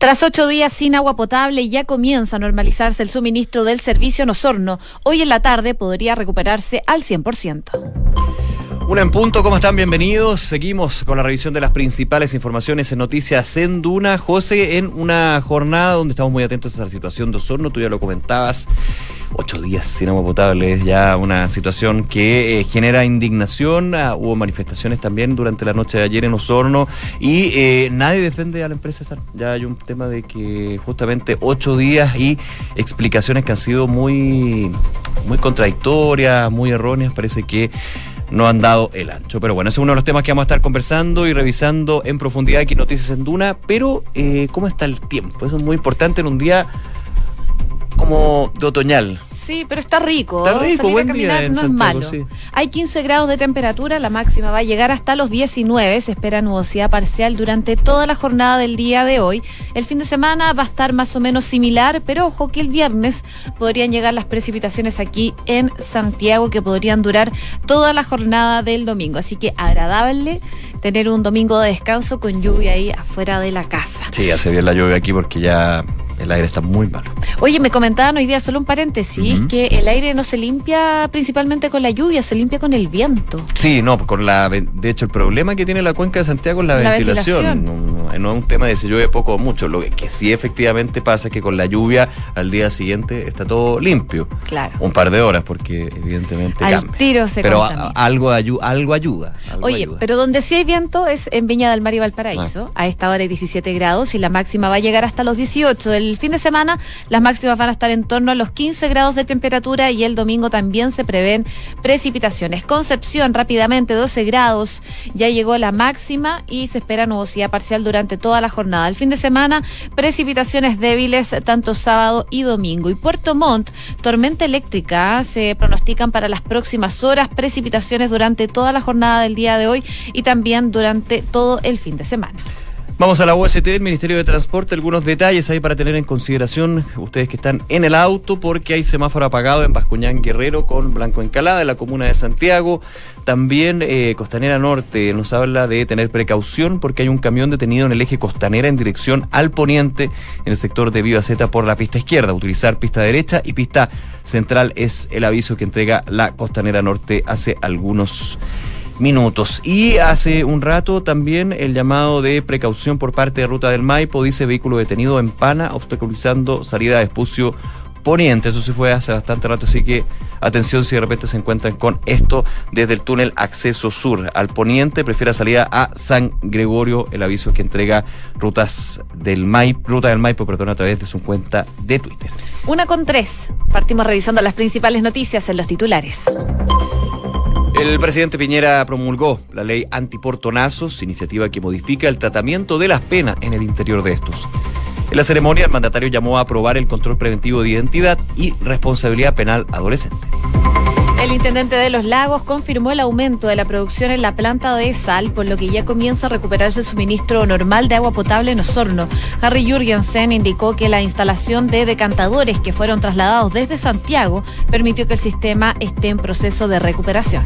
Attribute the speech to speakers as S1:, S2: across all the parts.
S1: Tras ocho días sin agua potable, ya comienza a normalizarse el suministro del servicio en Osorno. Hoy en la tarde podría recuperarse al 100%.
S2: Una en punto, ¿cómo están? Bienvenidos. Seguimos con la revisión de las principales informaciones en Noticias en Duna. José, en una jornada donde estamos muy atentos a la situación de Osorno, tú ya lo comentabas, ocho días sin agua potable, ya una situación que eh, genera indignación. Ah, hubo manifestaciones también durante la noche de ayer en Osorno y eh, nadie defiende a la empresa. Ya hay un tema de que justamente ocho días y explicaciones que han sido muy, muy contradictorias, muy erróneas. Parece que no han dado el ancho. Pero bueno, ese es uno de los temas que vamos a estar conversando y revisando en profundidad aquí en Noticias en Duna. Pero, eh, ¿cómo está el tiempo? Eso es muy importante en un día como de otoñal.
S1: Sí, pero está rico.
S2: Está rico,
S1: Salir
S2: buen
S1: a caminar
S2: día en
S1: no es
S2: Santiago,
S1: malo.
S2: sí.
S1: Hay 15 grados de temperatura, la máxima va a llegar hasta los 19. Se espera nubosidad parcial durante toda la jornada del día de hoy. El fin de semana va a estar más o menos similar, pero ojo que el viernes podrían llegar las precipitaciones aquí en Santiago que podrían durar toda la jornada del domingo. Así que agradable tener un domingo de descanso con lluvia ahí afuera de la casa.
S2: Sí, hace bien la lluvia aquí porque ya el aire está muy malo.
S1: Oye, me comentaban hoy día, solo un paréntesis, que el aire no se limpia principalmente con la lluvia, se limpia con el viento.
S2: Sí, no, con la de hecho el problema que tiene la cuenca de Santiago es la,
S1: La
S2: ventilación.
S1: ventilación.
S2: No, no es un tema de si llueve poco o mucho. Lo que, que sí efectivamente pasa es que con la lluvia al día siguiente está todo limpio.
S1: Claro.
S2: Un par de horas porque evidentemente
S1: Al
S2: cambia.
S1: tiro se
S2: Pero a- algo, ayu- algo ayuda. algo
S1: Oye,
S2: ayuda.
S1: pero donde sí hay viento es en Viña del Mar y Valparaíso. A esta hora hay 17 grados y la máxima va a llegar hasta los 18. El fin de semana las máximas van a estar en torno a los 15 grados de temperatura y el domingo también se prevén precipitaciones. Concepción rápidamente 12 grados, ya llegó la máxima y se espera nubosidad parcial durante toda la jornada. El fin de semana precipitaciones débiles tanto sábado y domingo. Y Puerto Montt, tormenta eléctrica se pronostican para las próximas horas, precipitaciones durante toda la jornada del día de hoy y también durante todo el fin de semana.
S2: Vamos a la UST del Ministerio de Transporte, algunos detalles ahí para tener en consideración ustedes que están en el auto, porque hay semáforo apagado en Bascuñán Guerrero con Blanco Encalada, en la comuna de Santiago. También eh, Costanera Norte nos habla de tener precaución porque hay un camión detenido en el eje Costanera en dirección al poniente en el sector de Viva Z por la pista izquierda. Utilizar pista derecha y pista central es el aviso que entrega la Costanera Norte hace algunos minutos. Y hace un rato también el llamado de precaución por parte de Ruta del Maipo, dice vehículo detenido en Pana, obstaculizando salida de Espucio Poniente. Eso se fue hace bastante rato, así que atención si de repente se encuentran con esto desde el túnel acceso sur al poniente, prefiera salida a San Gregorio, el aviso que entrega Rutas del Maipo, Ruta del Maipo, perdón, a través de su cuenta de Twitter.
S1: Una con tres. Partimos revisando las principales noticias en los titulares.
S2: El presidente Piñera promulgó la ley antiportonazos, iniciativa que modifica el tratamiento de las penas en el interior de estos. En la ceremonia, el mandatario llamó a aprobar el control preventivo de identidad y responsabilidad penal adolescente.
S1: El intendente de Los Lagos confirmó el aumento de la producción en la planta de sal, por lo que ya comienza a recuperarse el suministro normal de agua potable en Osorno. Harry Jurgensen indicó que la instalación de decantadores que fueron trasladados desde Santiago permitió que el sistema esté en proceso de recuperación.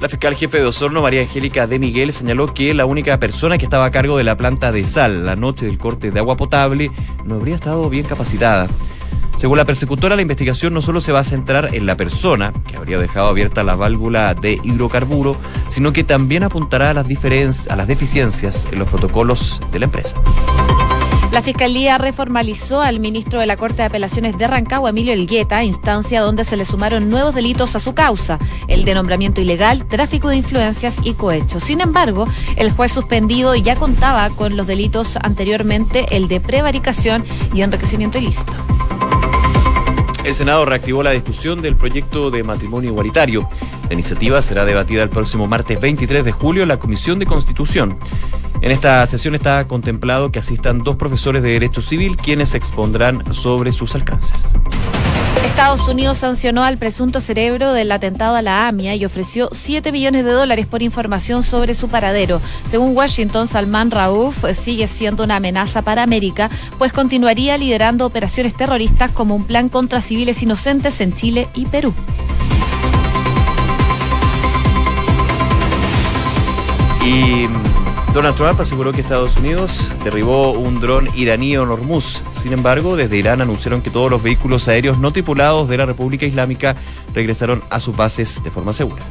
S2: La fiscal jefe de Osorno, María Angélica de Miguel, señaló que la única persona que estaba a cargo de la planta de sal la noche del corte de agua potable no habría estado bien capacitada. Según la persecutora, la investigación no solo se va a centrar en la persona, que habría dejado abierta la válvula de hidrocarburo, sino que también apuntará a las, a las deficiencias en los protocolos de la empresa.
S1: La Fiscalía reformalizó al ministro de la Corte de Apelaciones de Rancagua, Emilio Elgueta, instancia donde se le sumaron nuevos delitos a su causa, el de nombramiento ilegal, tráfico de influencias y cohecho. Sin embargo, el juez suspendido ya contaba con los delitos anteriormente, el de prevaricación y enriquecimiento ilícito.
S2: El Senado reactivó la discusión del proyecto de matrimonio igualitario. La iniciativa será debatida el próximo martes 23 de julio en la Comisión de Constitución. En esta sesión está contemplado que asistan dos profesores de Derecho Civil quienes expondrán sobre sus alcances.
S1: Estados Unidos sancionó al presunto cerebro del atentado a la AMIA y ofreció 7 millones de dólares por información sobre su paradero. Según Washington, Salman Rauf sigue siendo una amenaza para América, pues continuaría liderando operaciones terroristas como un plan contra civiles inocentes en Chile y Perú.
S2: Y Donald Trump aseguró que Estados Unidos derribó un dron iraní en Hormuz. Sin embargo, desde Irán anunciaron que todos los vehículos aéreos no tripulados de la República Islámica regresaron a sus bases de forma segura.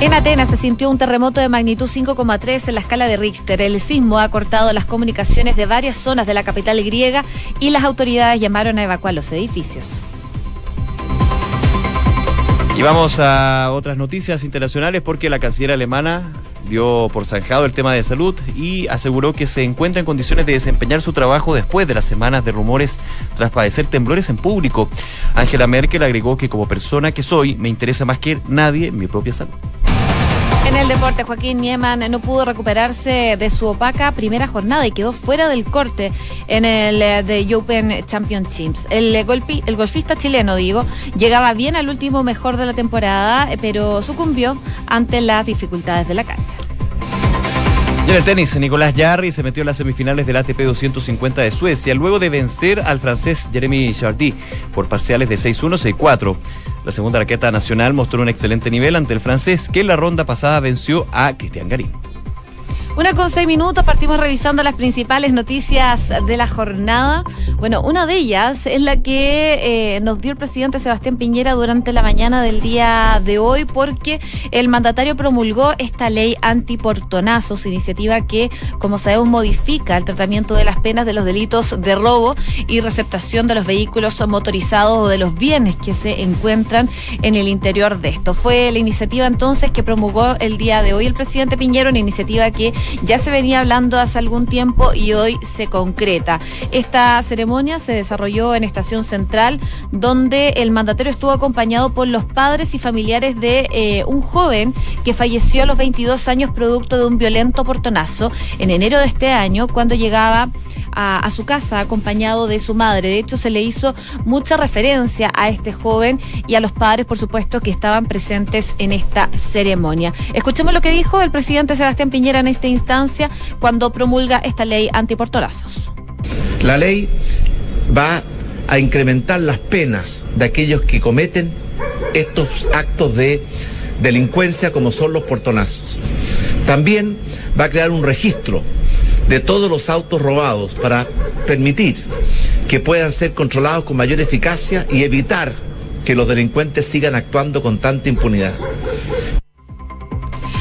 S1: En Atenas se sintió un terremoto de magnitud 5,3 en la escala de Richter. El sismo ha cortado las comunicaciones de varias zonas de la capital griega y las autoridades llamaron a evacuar los edificios.
S2: Y vamos a otras noticias internacionales porque la canciller alemana dio por zanjado el tema de salud y aseguró que se encuentra en condiciones de desempeñar su trabajo después de las semanas de rumores tras padecer temblores en público. Angela Merkel agregó que como persona que soy me interesa más que nadie mi propia salud.
S1: En el deporte, Joaquín Nieman no pudo recuperarse de su opaca primera jornada y quedó fuera del corte en el eh, The Open Championships. El, eh, el golfista chileno, digo, llegaba bien al último mejor de la temporada, eh, pero sucumbió ante las dificultades de la cancha.
S2: En el tenis, Nicolás Jarry se metió en las semifinales del ATP 250 de Suecia luego de vencer al francés Jeremy Chardy por parciales de 6-1, 6-4. La segunda raqueta nacional mostró un excelente nivel ante el francés que en la ronda pasada venció a Cristian Garín.
S1: Una con seis minutos, partimos revisando las principales noticias de la jornada. Bueno, una de ellas es la que eh, nos dio el presidente Sebastián Piñera durante la mañana del día de hoy, porque el mandatario promulgó esta ley antiportonazos, iniciativa que, como sabemos, modifica el tratamiento de las penas de los delitos de robo y receptación de los vehículos motorizados o de los bienes que se encuentran en el interior de esto. Fue la iniciativa entonces que promulgó el día de hoy el presidente Piñera, una iniciativa que ya se venía hablando hace algún tiempo y hoy se concreta. Esta ceremonia se desarrolló en Estación Central, donde el mandatario estuvo acompañado por los padres y familiares de eh, un joven que falleció a los 22 años producto de un violento portonazo en enero de este año, cuando llegaba a, su casa acompañado de su madre. De hecho, se le hizo mucha referencia a este joven y a los padres, por supuesto, que estaban presentes en esta ceremonia. Escuchemos lo que dijo el presidente Sebastián Piñera en esta instancia cuando promulga esta ley antiportorazos.
S3: La ley va a incrementar las penas de aquellos que cometen estos actos de delincuencia como son los portonazos. También va a crear un registro de todos los autos robados para permitir que puedan ser controlados con mayor eficacia y evitar que los delincuentes sigan actuando con tanta impunidad.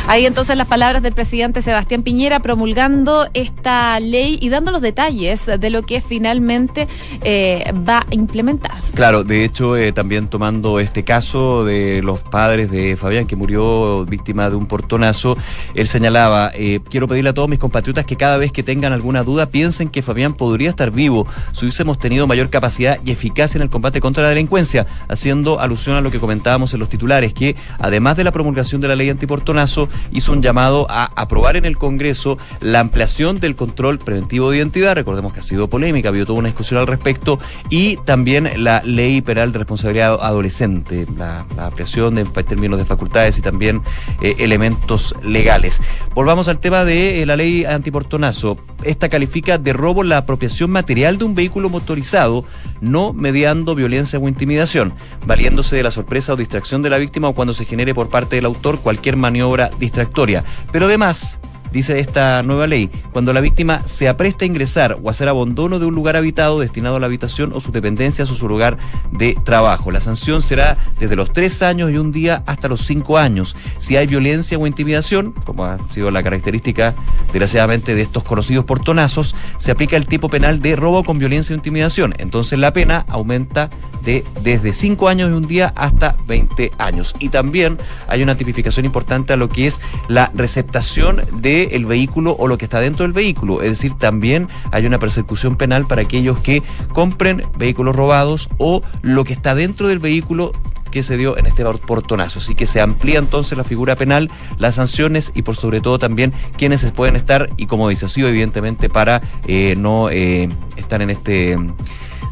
S1: Ahí entonces las palabras del presidente Sebastián Piñera promulgando esta ley y dando los detalles de lo que finalmente eh, va a implementar.
S2: Claro, de hecho, eh, también tomando este caso de los padres de Fabián, que murió víctima de un portonazo, él señalaba, eh, quiero pedirle a todos mis compatriotas que cada vez que tengan alguna duda piensen que Fabián podría estar vivo si hubiésemos tenido mayor capacidad y eficacia en el combate contra la delincuencia, haciendo alusión a lo que comentábamos en los titulares, que además de la promulgación de la ley antiportonazo, hizo un llamado a aprobar en el Congreso la ampliación del control preventivo de identidad. Recordemos que ha sido polémica, ha habido toda una discusión al respecto. Y también la ley penal de responsabilidad adolescente, la, ampliación de, en términos de facultades y también eh, elementos legales. Volvamos al tema de eh, la ley antiportonazo. Esta califica de robo la apropiación material de un vehículo motorizado, no mediando violencia o intimidación, valiéndose de la sorpresa o distracción de la víctima o cuando se genere por parte del autor cualquier maniobra distractoria. Pero además, dice esta nueva ley, cuando la víctima se apresta a ingresar o hacer abandono de un lugar habitado destinado a la habitación o su dependencia o su lugar de trabajo. La sanción será desde los tres años y un día hasta los cinco años. Si hay violencia o intimidación, como ha sido la característica desgraciadamente de estos conocidos portonazos, se aplica el tipo penal de robo con violencia o intimidación. Entonces la pena aumenta de desde cinco años y un día hasta 20 años. Y también hay una tipificación importante a lo que es la receptación de el vehículo o lo que está dentro del vehículo. Es decir, también hay una persecución penal para aquellos que compren vehículos robados o lo que está dentro del vehículo que se dio en este portonazo. Así que se amplía entonces la figura penal, las sanciones y por sobre todo también quienes pueden estar, y como dice, sido evidentemente para eh, no eh, estar en este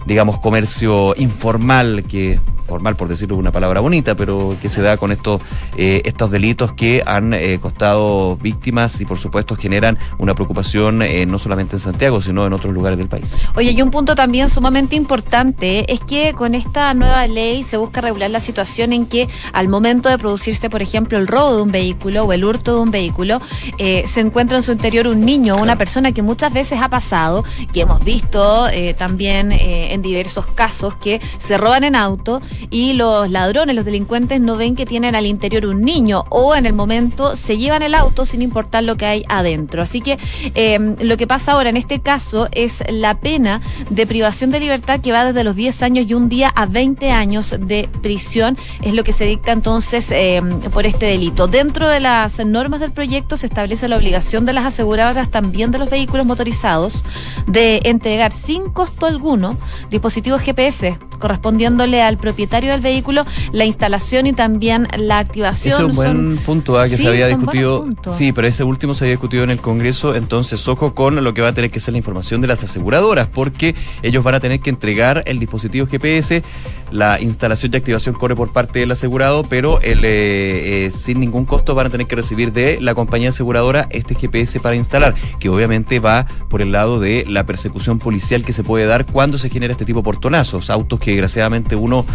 S2: digamos, comercio informal que formal, por decirlo de una palabra bonita, pero que se da con estos, eh, estos delitos que han eh, costado víctimas y por supuesto generan una preocupación eh, no solamente en Santiago, sino en otros lugares del país.
S1: Oye, y un punto también sumamente importante es que con esta nueva ley se busca regular la situación en que al momento de producirse, por ejemplo, el robo de un vehículo o el hurto de un vehículo, se encuentra en su interior un niño o una persona que muchas veces ha pasado, que hemos visto también en diversos casos que se roban en auto y los ladrones, los delincuentes no ven que tienen al interior un niño o en el momento se llevan el auto sin importar lo que hay adentro. Así que em, lo que pasa ahora en este caso es la pena de privación de libertad que va desde los 10 años y un día a 20 años de prisión. Es lo que se dicta entonces em, por este delito. Dentro de las normas del proyecto se establece la obligación de las aseguradoras también de los vehículos motorizados de entregar sin costo alguno dispositivos GPS correspondiéndole al propietario del vehículo la instalación y también la activación.
S2: Ese es un buen punto ¿ah? que se había discutido. Sí, pero ese último se había discutido en el Congreso, entonces ojo con lo que va a tener que ser la información de las aseguradoras, porque ellos van a tener que entregar el dispositivo GPS, la instalación y activación corre por parte del asegurado, pero el, eh, eh, sin ningún costo van a tener que recibir de la compañía aseguradora este GPS para instalar, que obviamente va por el lado de la persecución policial que se puede dar cuando se genera este tipo de portonazos, autos que desgraciadamente uno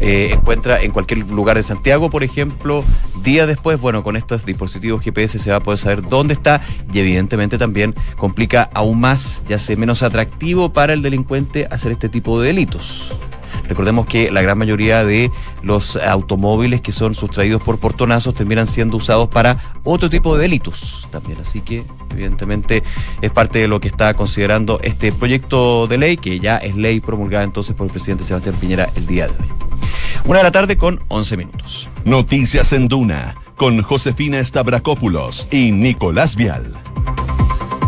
S2: eh, encuentra en cualquier lugar de Santiago, por ejemplo, día después, bueno, con estos dispositivos GPS se va a poder saber dónde está y evidentemente también complica aún más, ya sea menos atractivo para el delincuente hacer este tipo de delitos. Recordemos que la gran mayoría de los automóviles que son sustraídos por portonazos terminan siendo usados para otro tipo de delitos también. Así que, evidentemente, es parte de lo que está considerando este proyecto de ley, que ya es ley promulgada entonces por el presidente Sebastián Piñera el día de hoy. Una de la tarde con 11 minutos.
S4: Noticias en Duna con Josefina Stavrakopoulos y Nicolás Vial.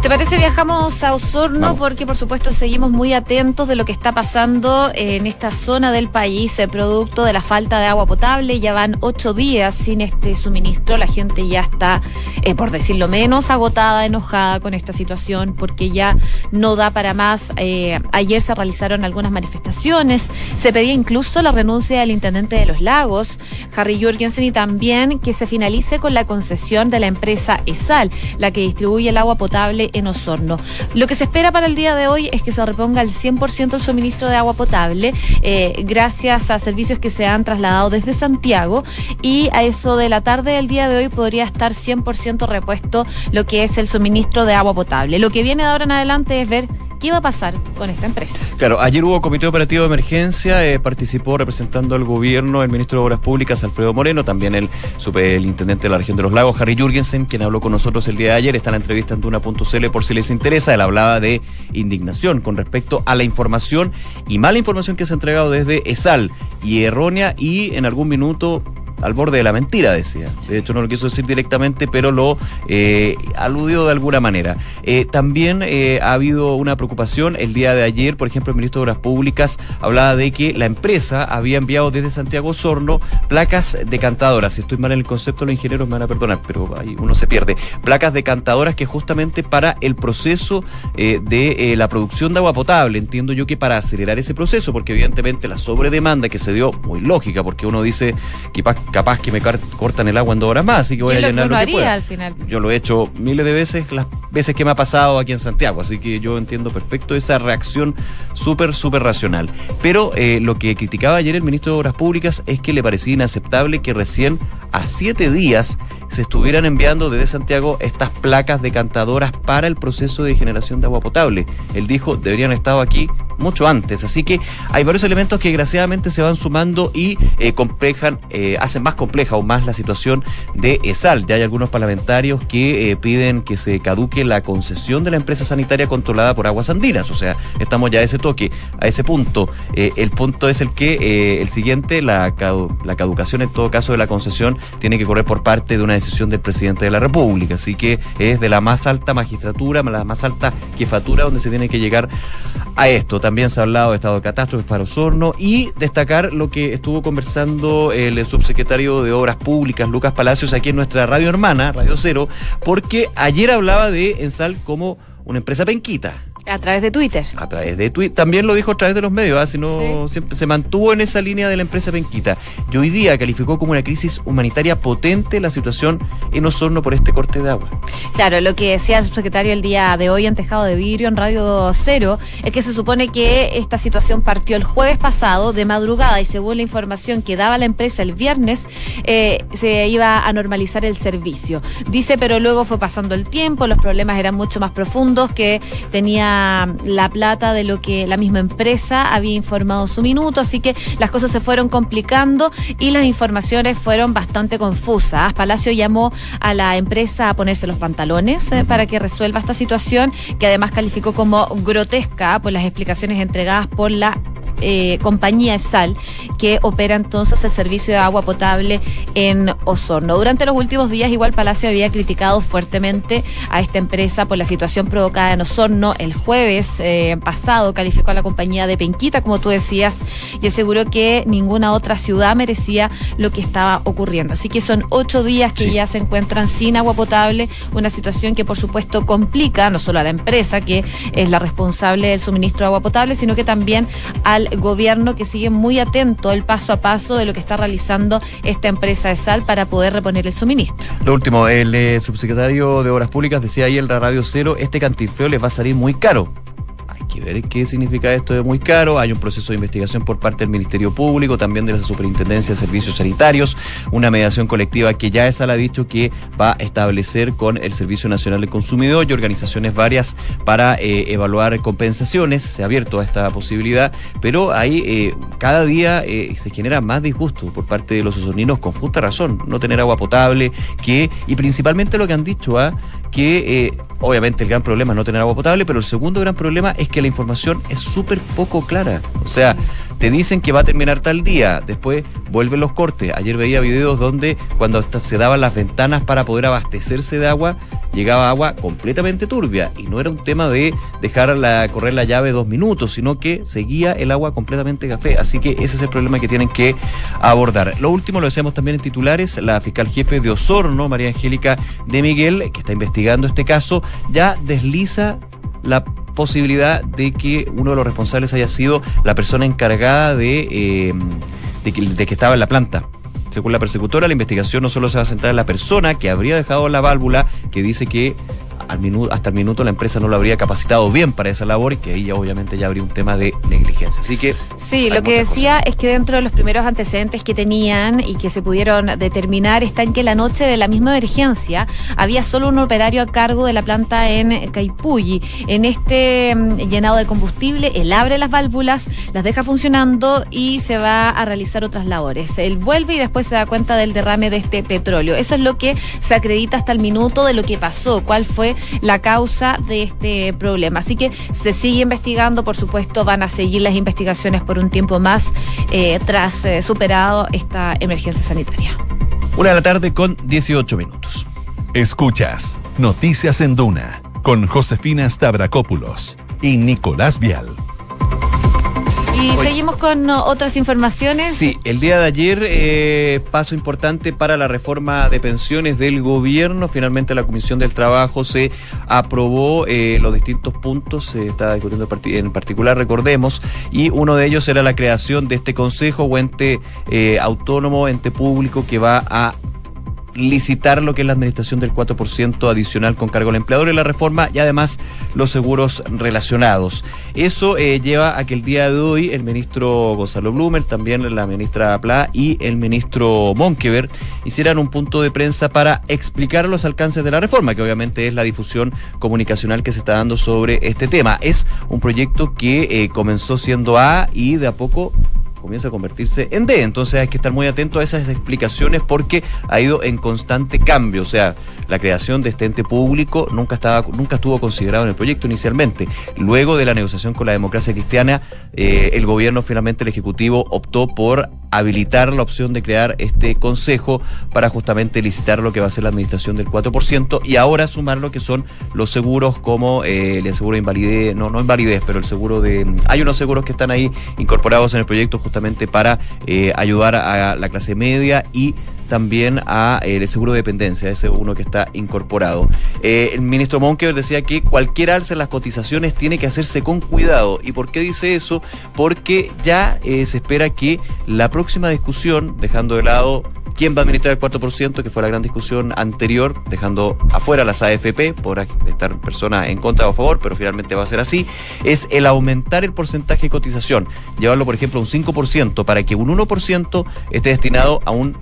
S1: ¿Te parece viajamos a Osorno? Porque por supuesto seguimos muy atentos de lo que está pasando en esta zona del país, el producto de la falta de agua potable. Ya van ocho días sin este suministro. La gente ya está, eh, por decirlo menos, agotada, enojada con esta situación porque ya no da para más. Eh, ayer se realizaron algunas manifestaciones. Se pedía incluso la renuncia del intendente de los lagos, Harry Jurgensen, y también que se finalice con la concesión de la empresa ESAL, la que distribuye el agua potable en Osorno. Lo que se espera para el día de hoy es que se reponga al 100% el suministro de agua potable, eh, gracias a servicios que se han trasladado desde Santiago y a eso de la tarde del día de hoy podría estar 100% repuesto lo que es el suministro de agua potable. Lo que viene de ahora en adelante es ver qué va a pasar con esta empresa.
S2: Claro, ayer hubo comité operativo de emergencia, eh, participó representando al gobierno el ministro de Obras Públicas, Alfredo Moreno, también el, superintendente de la región de los lagos, Harry Jurgensen, quien habló con nosotros el día de ayer, está en la entrevista en Duna.cl por si les interesa, él hablaba de indignación con respecto a la información y mala información que se ha entregado desde ESAL y errónea y en algún minuto al borde de la mentira, decía. De hecho, no lo quiso decir directamente, pero lo eh, aludió de alguna manera. Eh, también eh, ha habido una preocupación el día de ayer, por ejemplo, el ministro de Obras Públicas hablaba de que la empresa había enviado desde Santiago Sorno placas decantadoras. Si estoy mal en el concepto, los ingenieros me van a perdonar, pero ahí uno se pierde. Placas decantadoras que justamente para el proceso de la producción de agua potable, entiendo yo que para acelerar ese proceso, porque evidentemente la sobredemanda que se dio, muy lógica, porque uno dice que capaz que me cortan el agua en dos horas más, así que voy a llenar lo, que, pueda. Al final? Yo lo he hecho miles de veces, las veces que me ha pasado aquí en Santiago, así que yo entiendo perfecto esa reacción súper, súper racional. Pero eh, lo que criticaba ayer el ministro de Obras Públicas es que le parecía inaceptable que recién a siete días se estuvieran enviando desde Santiago estas placas decantadoras para el proceso de generación de agua potable. Él dijo, deberían haber estado aquí mucho antes. Así que hay varios elementos que desgraciadamente se van sumando y eh, complejan, eh, hacen más compleja o más la situación de ESAL. Ya hay algunos parlamentarios que piden que se caduque la concesión de la empresa sanitaria controlada por aguas andinas. O sea, estamos ya a ese toque, a ese punto. el punto es el que el siguiente, la, caducación en todo caso de la concesión, tiene que correr por parte de una decisión del presidente de la República. Así que es de la más alta magistratura, la más alta jefatura donde se tiene que llegar a esto. También se ha hablado de estado de catástrofe para Osorno y destacar lo que estuvo conversando el subsecretario de Obras Públicas, Lucas Palacios, aquí en nuestra radio hermana, Radio Cero, porque ayer hablaba de Ensal como una empresa penquita.
S1: A través de Twitter.
S2: A través de Twitter. También lo dijo a través de los medios, ¿ah? Si no, siempre se mantuvo en esa línea de la empresa Penquita. Y hoy día calificó como una crisis humanitaria potente la situación en Osorno por este corte de agua.
S1: Claro, lo que decía el subsecretario el día de hoy en Tejado de Vidrio, en Radio Cero, es que se supone que esta situación partió el jueves pasado de madrugada y según la información que daba la empresa el viernes, eh, se iba a normalizar el servicio. Dice, pero luego fue pasando el tiempo, los problemas eran mucho más profundos, que tenía la plata de lo que la misma empresa había informado su minuto, así que las cosas se fueron complicando y las informaciones fueron bastante confusas. Palacio llamó a la empresa a ponerse los pantalones eh, para que resuelva esta situación, que además calificó como grotesca por las explicaciones entregadas por la eh, compañía Sal que opera entonces el servicio de agua potable en Osorno. Durante los últimos días, igual Palacio había criticado fuertemente a esta empresa por la situación provocada en Osorno. El jueves eh, pasado calificó a la compañía de Penquita, como tú decías, y aseguró que ninguna otra ciudad merecía lo que estaba ocurriendo. Así que son ocho días que ya se encuentran sin agua potable, una situación que por supuesto complica no solo a la empresa, que es la responsable del suministro de agua potable, sino que también al gobierno que sigue muy atento el paso a paso de lo que está realizando esta empresa de sal para poder reponer el suministro.
S2: Lo último, el eh, subsecretario de Obras Públicas decía ahí en la Radio Cero, este cantinfleo les va a salir muy caro que ver qué significa esto de muy caro. Hay un proceso de investigación por parte del Ministerio Público, también de la Superintendencia de Servicios Sanitarios, una mediación colectiva que ya esa la ha dicho que va a establecer con el Servicio Nacional del Consumidor y organizaciones varias para eh, evaluar compensaciones. Se ha abierto a esta posibilidad, pero ahí eh, cada día eh, se genera más disgusto por parte de los osorninos con justa razón. No tener agua potable, que, y principalmente lo que han dicho, ¿ah? que obviamente el gran problema es no tener agua potable, pero el segundo gran problema es que la información es súper poco clara. O sea, te dicen que va a terminar tal día, después vuelven los cortes. Ayer veía videos donde cuando se daban las ventanas para poder abastecerse de agua, llegaba agua completamente turbia. Y no era un tema de dejar la, correr la llave dos minutos, sino que seguía el agua completamente café. Así que ese es el problema que tienen que abordar. Lo último lo decíamos también en titulares, la fiscal jefe de Osorno, María Angélica de Miguel, que está investigando este caso, ya desliza la posibilidad de que uno de los responsables haya sido la persona encargada de, eh, de, que, de que estaba en la planta. Según la persecutora, la investigación no solo se va a centrar en la persona que habría dejado la válvula, que dice que hasta el minuto la empresa no lo habría capacitado bien para esa labor y que ahí ya obviamente ya habría un tema de negligencia. Así que...
S1: Sí, lo que decía es que dentro de los primeros antecedentes que tenían y que se pudieron determinar está en que la noche de la misma emergencia había solo un operario a cargo de la planta en Caipulli. En este mm, llenado de combustible, él abre las válvulas, las deja funcionando y se va a realizar otras labores. Él vuelve y después se da cuenta del derrame de este petróleo. Eso es lo que se acredita hasta el minuto de lo que pasó, cuál fue la causa de este problema. Así que se sigue investigando, por supuesto, van a seguir las investigaciones por un tiempo más eh, tras eh, superado esta emergencia sanitaria.
S2: Una de la tarde con 18 minutos.
S4: Escuchas Noticias en Duna con Josefina Stavrakopoulos y Nicolás Vial.
S1: Y seguimos con otras informaciones.
S2: Sí, el día de ayer, eh, paso importante para la reforma de pensiones del gobierno. Finalmente la Comisión del Trabajo se aprobó eh, los distintos puntos, se está discutiendo en particular, recordemos, y uno de ellos era la creación de este consejo o ente eh, autónomo, ente público que va a licitar lo que es la administración del 4% adicional con cargo al empleador y la reforma y además los seguros relacionados. Eso eh, lleva a que el día de hoy el ministro Gonzalo Blumer, también la ministra Pla y el ministro Monkever hicieran un punto de prensa para explicar los alcances de la reforma, que obviamente es la difusión comunicacional que se está dando sobre este tema. Es un proyecto que eh, comenzó siendo A y de a poco comienza a convertirse en D. Entonces hay que estar muy atento a esas explicaciones porque ha ido en constante cambio. O sea, la creación de este ente público nunca, estaba, nunca estuvo considerado en el proyecto inicialmente. Luego de la negociación con la democracia cristiana, eh, el gobierno, finalmente el Ejecutivo, optó por habilitar la opción de crear este consejo para justamente licitar lo que va a ser la administración del 4% y ahora sumar lo que son los seguros como eh, el seguro de invalidez, no, no invalidez, pero el seguro de... Hay unos seguros que están ahí incorporados en el proyecto justamente para eh, ayudar a la clase media y también a el seguro de dependencia, ese uno que está incorporado. el ministro Monkever decía que cualquier alza en las cotizaciones tiene que hacerse con cuidado. ¿Y por qué dice eso? Porque ya se espera que la próxima discusión, dejando de lado quién va a administrar el 4%, que fue la gran discusión anterior, dejando afuera las AFP, por estar personas en contra o a favor, pero finalmente va a ser así, es el aumentar el porcentaje de cotización, llevarlo por ejemplo a un 5% para que un 1% esté destinado a un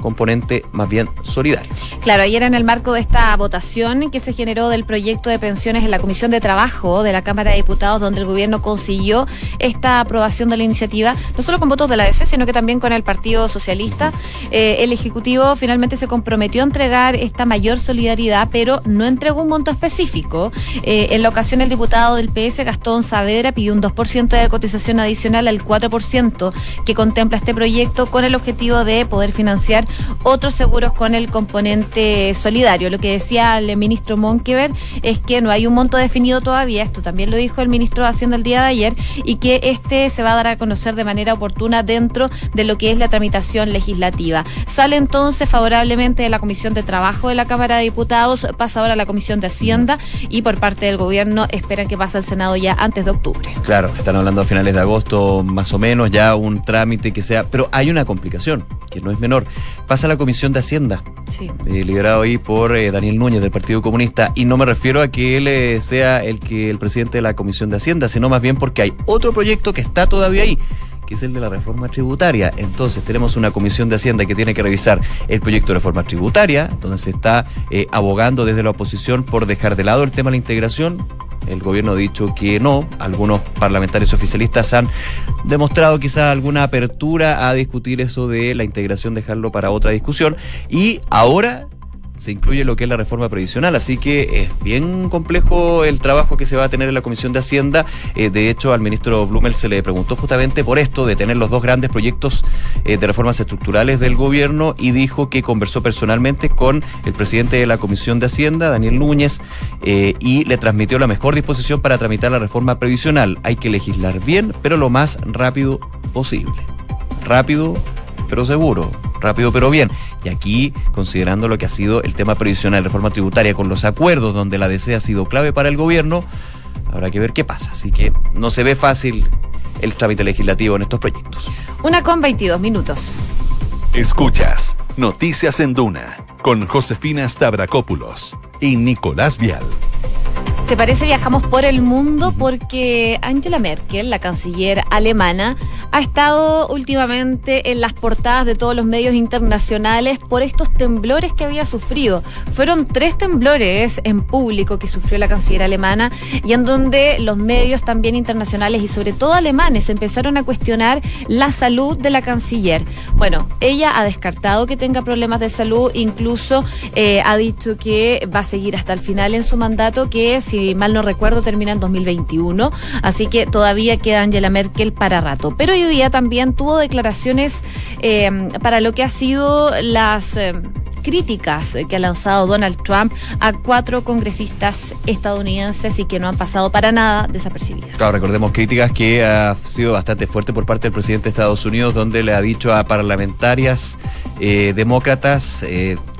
S2: componente más bien solidario.
S1: Claro, ayer en el marco de esta votación que se generó del proyecto de pensiones en la Comisión de Trabajo de la Cámara de Diputados, donde el gobierno consiguió esta aprobación de la iniciativa, no solo con votos de la DC, sino que también con el Partido Socialista, eh, el Ejecutivo finalmente se comprometió a entregar esta mayor solidaridad, pero no entregó un monto específico. Eh, en la ocasión, el diputado del PS, Gastón Saavedra, pidió un 2% de cotización adicional al 4% que contempla este proyecto con el objetivo de poder financiar otros seguros con el componente solidario. Lo que decía el ministro Monkever es que no hay un monto definido todavía, esto también lo dijo el ministro Hacienda el día de ayer, y que este se va a dar a conocer de manera oportuna dentro de lo que es la tramitación legislativa. Sale entonces favorablemente de la Comisión de Trabajo de la Cámara de Diputados, pasa ahora a la Comisión de Hacienda y por parte del gobierno esperan que pase al Senado ya antes de octubre.
S2: Claro, están hablando a finales de agosto más o menos, ya un trámite que sea, pero hay una complicación que no es menor pasa a la Comisión de Hacienda, sí. eh, liderado ahí por eh, Daniel Núñez del Partido Comunista. Y no me refiero a que él eh, sea el que el presidente de la Comisión de Hacienda, sino más bien porque hay otro proyecto que está todavía ahí que es el de la reforma tributaria. Entonces tenemos una comisión de Hacienda que tiene que revisar el proyecto de reforma tributaria, donde se está abogando desde la oposición por dejar de lado el tema de la integración, el gobierno ha dicho que no. Algunos parlamentarios oficialistas han demostrado quizá alguna apertura a discutir eso de la integración, dejarlo para otra discusión. Y ahora se incluye lo que es la reforma previsional, así que es bien complejo el trabajo que se va a tener en la Comisión de Hacienda. Eh, de hecho, al ministro Blumel se le preguntó justamente por esto, de tener los dos grandes proyectos eh, de reformas estructurales del gobierno, y dijo que conversó personalmente con el presidente de la Comisión de Hacienda, Daniel Núñez, eh, y le transmitió la mejor disposición para tramitar la reforma previsional. Hay que legislar bien, pero lo más rápido posible. Rápido, pero seguro rápido pero bien. Y aquí, considerando lo que ha sido el tema previsional de reforma tributaria con los acuerdos donde la DC ha sido clave para el gobierno, habrá que ver qué pasa. Así que no se ve fácil el trámite legislativo en estos proyectos.
S1: Una con 22 minutos.
S4: Escuchas Noticias en Duna con Josefina Stavrakopoulos y Nicolás Vial.
S1: ¿Te parece viajamos por el mundo? Porque Angela Merkel, la canciller alemana, ha estado últimamente en las portadas de todos los medios internacionales por estos temblores que había sufrido. Fueron tres temblores en público que sufrió la canciller alemana y en donde los medios también internacionales y sobre todo alemanes empezaron a cuestionar la salud de la canciller. Bueno, ella ha descartado que tenga problemas de salud, incluso eh, ha dicho que va a seguir hasta el final en su mandato, que si mal no recuerdo, termina en 2021. Así que todavía queda Angela Merkel para rato. Pero hoy día también tuvo declaraciones eh, para lo que ha sido las... Eh, críticas que ha lanzado Donald Trump a cuatro congresistas estadounidenses y que no han pasado para nada desapercibidas.
S2: Claro, recordemos críticas que ha sido bastante fuerte por parte del presidente de Estados Unidos, donde le ha dicho a parlamentarias eh, demócratas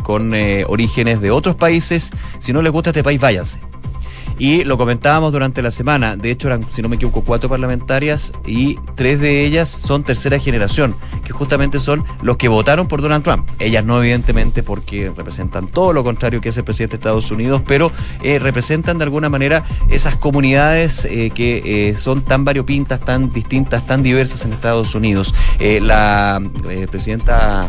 S2: con orígenes de otros países, si no les gusta este país, váyanse. Y lo comentábamos durante la semana. De hecho, eran, si no me equivoco, cuatro parlamentarias y tres de ellas son tercera generación, que justamente son los que votaron por Donald Trump. Ellas no, evidentemente, porque representan todo lo contrario que es el presidente de Estados Unidos, pero eh, representan de alguna manera esas comunidades eh, que eh, son tan variopintas, tan distintas, tan diversas en Estados Unidos. la presidenta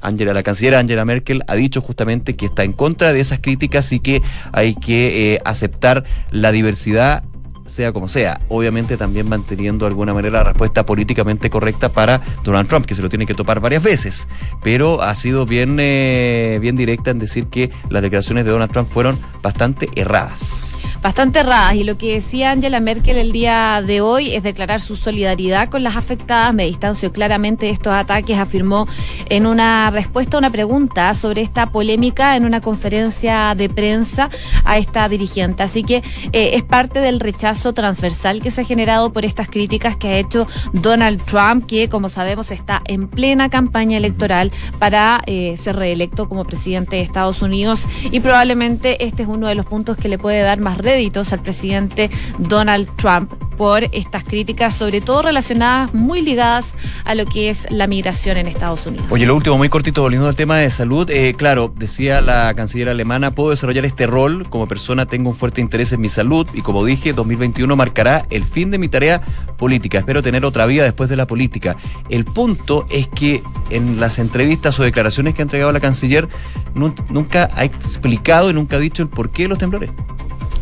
S2: Angela, la canciller Angela Merkel ha dicho justamente que está en contra de esas críticas y que hay que eh, aceptar la diversidad sea como sea. Obviamente también manteniendo de alguna manera la respuesta políticamente correcta para Donald Trump, que se lo tiene que topar varias veces. Pero ha sido bien, eh, bien directa en decir que las declaraciones de Donald Trump fueron bastante erradas
S1: bastante erradas. Y lo que decía Angela Merkel el día de hoy es declarar su solidaridad con las afectadas. Me distancio claramente de estos ataques, afirmó en una respuesta a una pregunta sobre esta polémica en una conferencia de prensa a esta dirigente. Así que eh, es parte del rechazo transversal que se ha generado por estas críticas que ha hecho Donald Trump, que como sabemos está en plena campaña electoral para eh, ser reelecto como presidente de Estados Unidos. Y probablemente este es uno de los puntos que le puede dar más réditos al presidente Donald Trump por estas críticas, sobre todo relacionadas muy ligadas a lo que es la migración en Estados Unidos.
S2: Oye, lo último, muy cortito, volviendo al tema de salud. Eh, claro, decía la canciller alemana, puedo desarrollar este rol como persona, tengo un fuerte interés en mi salud y como dije, 2021 marcará el fin de mi tarea política. Espero tener otra vida después de la política. El punto es que en las entrevistas o declaraciones que ha entregado la canciller, nunca ha explicado y nunca ha dicho el porqué de los temblores.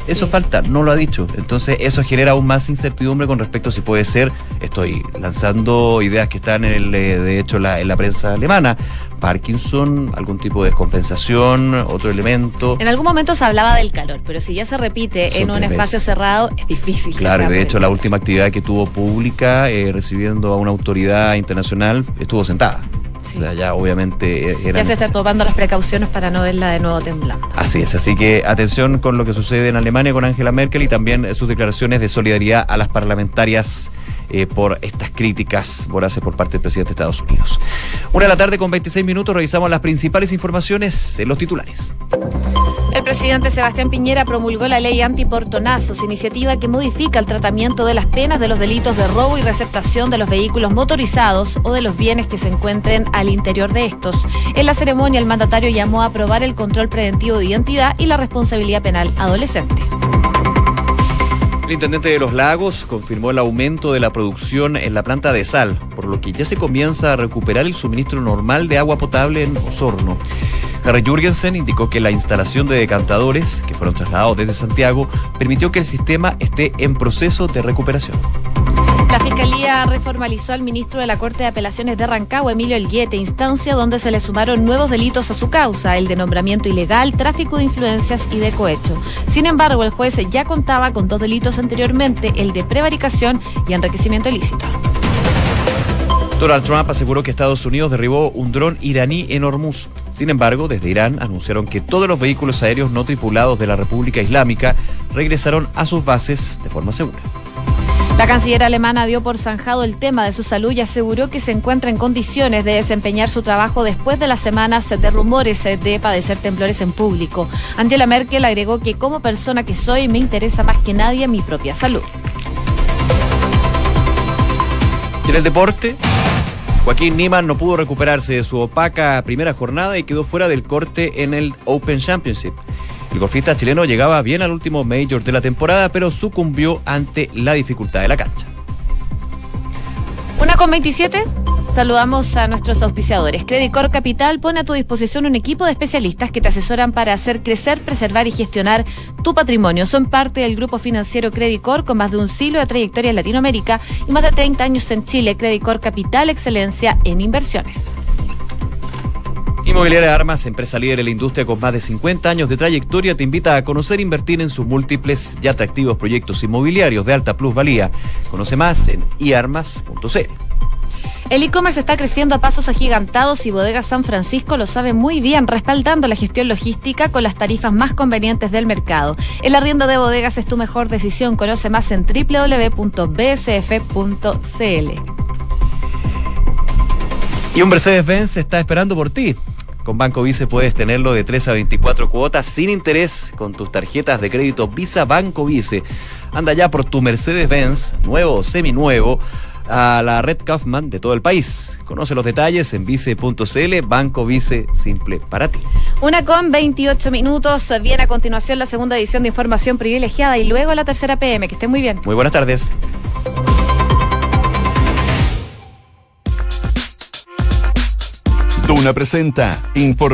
S2: Eso falta, no lo ha dicho. Entonces eso genera aún más incertidumbre con respecto a si puede ser, estoy lanzando ideas que están en el, eh, de hecho la, en la prensa alemana, Parkinson, algún tipo de descompensación, otro elemento.
S1: En algún momento se hablaba del calor, pero si ya se repite en un espacio cerrado, es difícil.
S2: Claro, y de hecho la última actividad que tuvo pública, eh, recibiendo a una autoridad internacional, estuvo sentada ya obviamente
S1: e-, Ya se está tomando las precauciones para no verla de nuevo temblando.
S2: Así es, así que atención con lo que sucede en Alemania con Angela Merkel y también sus declaraciones de solidaridad a las parlamentarias eh, por estas críticas voraces por parte del presidente de Estados Unidos. Una de la tarde con 26 minutos revisamos las principales informaciones en los titulares.
S1: El presidente Sebastián Piñera promulgó la ley antiportonazos, iniciativa que modifica el tratamiento de las penas de los delitos de robo y receptación de los vehículos motorizados o de los bienes que se encuentren al interior de estos. En la ceremonia, el mandatario llamó a aprobar el control preventivo de identidad y la responsabilidad penal adolescente.
S2: El intendente de Los Lagos confirmó el aumento de la producción en la planta de sal, por lo que ya se comienza a recuperar el suministro normal de agua potable en Osorno. Harry Jurgensen indicó que la instalación de decantadores, que fueron trasladados desde Santiago, permitió que el sistema esté en proceso de recuperación.
S1: La Fiscalía reformalizó al ministro de la Corte de Apelaciones de Rancagua, Emilio Elguete, instancia donde se le sumaron nuevos delitos a su causa, el de nombramiento ilegal, tráfico de influencias y de cohecho. Sin embargo, el juez ya contaba con dos delitos anteriormente, el de prevaricación y enriquecimiento ilícito.
S2: Donald Trump aseguró que Estados Unidos derribó un dron iraní en Hormuz. Sin embargo, desde Irán anunciaron que todos los vehículos aéreos no tripulados de la República Islámica regresaron a sus bases de forma segura.
S1: La canciller alemana dio por zanjado el tema de su salud y aseguró que se encuentra en condiciones de desempeñar su trabajo después de las semanas de rumores de padecer temblores en público. Angela Merkel agregó que como persona que soy me interesa más que nadie mi propia salud.
S2: En el deporte, Joaquín Niman no pudo recuperarse de su opaca primera jornada y quedó fuera del corte en el Open Championship. El golfista chileno llegaba bien al último Major de la temporada, pero sucumbió ante la dificultad de la cancha.
S1: Una con 27. Saludamos a nuestros auspiciadores. Credicor Capital pone a tu disposición un equipo de especialistas que te asesoran para hacer crecer, preservar y gestionar tu patrimonio. Son parte del grupo financiero Credicor con más de un siglo de trayectoria en Latinoamérica y más de 30 años en Chile. Credicor Capital, excelencia en inversiones.
S2: Inmobiliaria Armas, empresa líder en la industria con más de 50 años de trayectoria, te invita a conocer e invertir en sus múltiples y atractivos proyectos inmobiliarios de alta plusvalía. Conoce más en iarmas.cl.
S1: El e-commerce está creciendo a pasos agigantados y Bodega San Francisco lo sabe muy bien, respaldando la gestión logística con las tarifas más convenientes del mercado. El arriendo de bodegas es tu mejor decisión. Conoce más en www.bsf.cl.
S2: Y un Mercedes-Benz está esperando por ti. Con Banco Vice puedes tenerlo de 3 a 24 cuotas sin interés con tus tarjetas de crédito Visa Banco Vice. Anda ya por tu Mercedes-Benz, nuevo o seminuevo, a la red Kaufman de todo el país. Conoce los detalles en vice.cl, Banco Vice Simple para ti.
S1: Una con 28 minutos. Viene a continuación la segunda edición de Información Privilegiada y luego la tercera PM. Que esté muy bien.
S2: Muy buenas tardes.
S4: Duna presenta Información